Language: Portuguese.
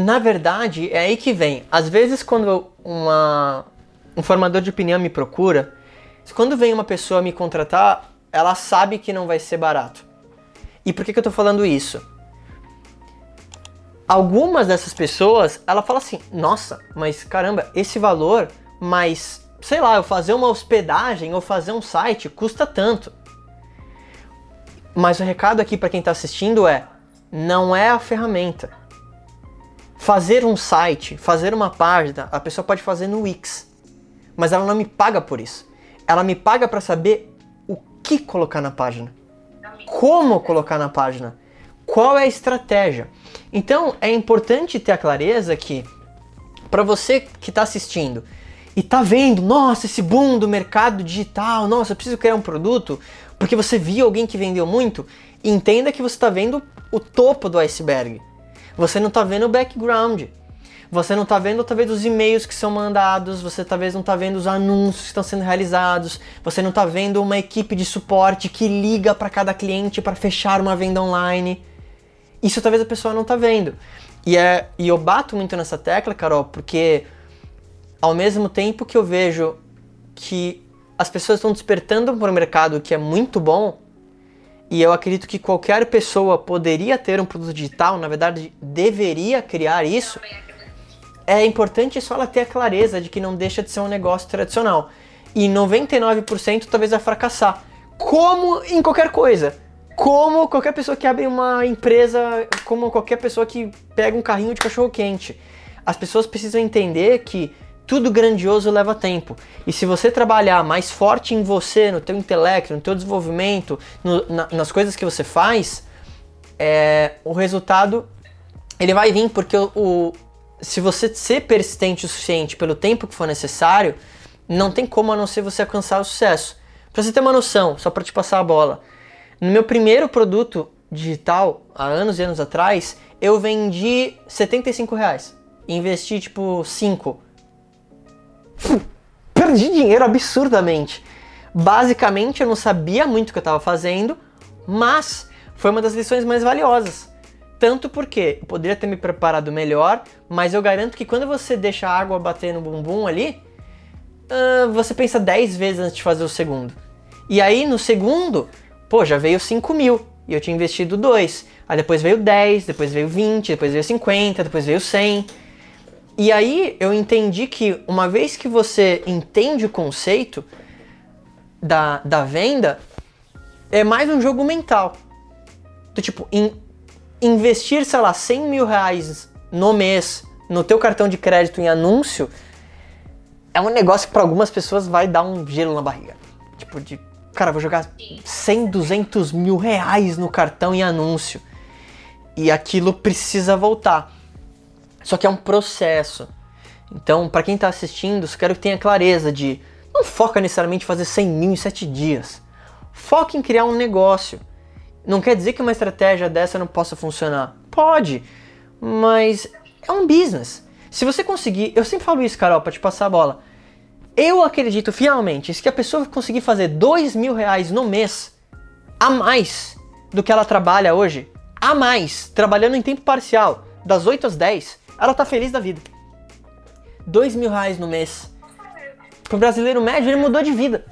na verdade, é aí que vem. Às vezes, quando uma, um formador de opinião me procura, quando vem uma pessoa me contratar, ela sabe que não vai ser barato. E por que, que eu tô falando isso? Algumas dessas pessoas, ela fala assim: nossa, mas caramba, esse valor, mas sei lá, eu fazer uma hospedagem ou fazer um site custa tanto. Mas o recado aqui para quem está assistindo é: não é a ferramenta. Fazer um site, fazer uma página, a pessoa pode fazer no Wix, mas ela não me paga por isso. Ela me paga para saber o que colocar na página, como colocar na página, qual é a estratégia. Então é importante ter a clareza que para você que está assistindo e tá vendo, nossa, esse boom do mercado digital, nossa, eu preciso criar um produto, porque você viu alguém que vendeu muito, entenda que você está vendo o topo do iceberg. Você não está vendo o background. Você não está vendo talvez os e-mails que são mandados, você talvez não está vendo os anúncios que estão sendo realizados, você não está vendo uma equipe de suporte que liga para cada cliente para fechar uma venda online. Isso talvez a pessoa não está vendo. E, é, e eu bato muito nessa tecla, Carol, porque ao mesmo tempo que eu vejo que as pessoas estão despertando para um mercado que é muito bom, e eu acredito que qualquer pessoa poderia ter um produto digital, na verdade, deveria criar isso. É importante só ela ter a clareza de que não deixa de ser um negócio tradicional. E 99% talvez vai fracassar. Como em qualquer coisa. Como qualquer pessoa que abre uma empresa, como qualquer pessoa que pega um carrinho de cachorro quente. As pessoas precisam entender que tudo grandioso leva tempo. E se você trabalhar mais forte em você, no teu intelecto, no teu desenvolvimento, no, na, nas coisas que você faz, é, o resultado ele vai vir porque o, o, se você ser persistente o suficiente pelo tempo que for necessário, não tem como a não ser você alcançar o sucesso. Pra você ter uma noção, só para te passar a bola. No meu primeiro produto digital, há anos e anos atrás, eu vendi 75 reais. Investi tipo 5 perdi dinheiro absurdamente. Basicamente, eu não sabia muito o que eu estava fazendo, mas foi uma das lições mais valiosas. Tanto porque eu poderia ter me preparado melhor, mas eu garanto que quando você deixa a água bater no bumbum ali, uh, você pensa 10 vezes antes de fazer o segundo. E aí no segundo, pô, já veio 5 mil e eu tinha investido 2. Aí depois veio 10, depois veio 20, depois veio 50, depois veio 100. E aí eu entendi que uma vez que você entende o conceito da, da venda, é mais um jogo mental. Do tipo, in, investir, sei lá, 100 mil reais no mês no teu cartão de crédito em anúncio é um negócio que para algumas pessoas vai dar um gelo na barriga. Tipo, de cara, vou jogar 100, 200 mil reais no cartão em anúncio. E aquilo precisa voltar. Só que é um processo. Então, para quem está assistindo, eu quero que tenha clareza de não foca necessariamente em fazer 100 mil em 7 dias. Foca em criar um negócio. Não quer dizer que uma estratégia dessa não possa funcionar. Pode, mas é um business. Se você conseguir, eu sempre falo isso, Carol, para te passar a bola. Eu acredito finalmente que a pessoa conseguir fazer 2 mil reais no mês a mais do que ela trabalha hoje, a mais, trabalhando em tempo parcial, das 8 às 10, ela tá feliz da vida. Dois mil reais no mês. Pro brasileiro médio, ele mudou de vida.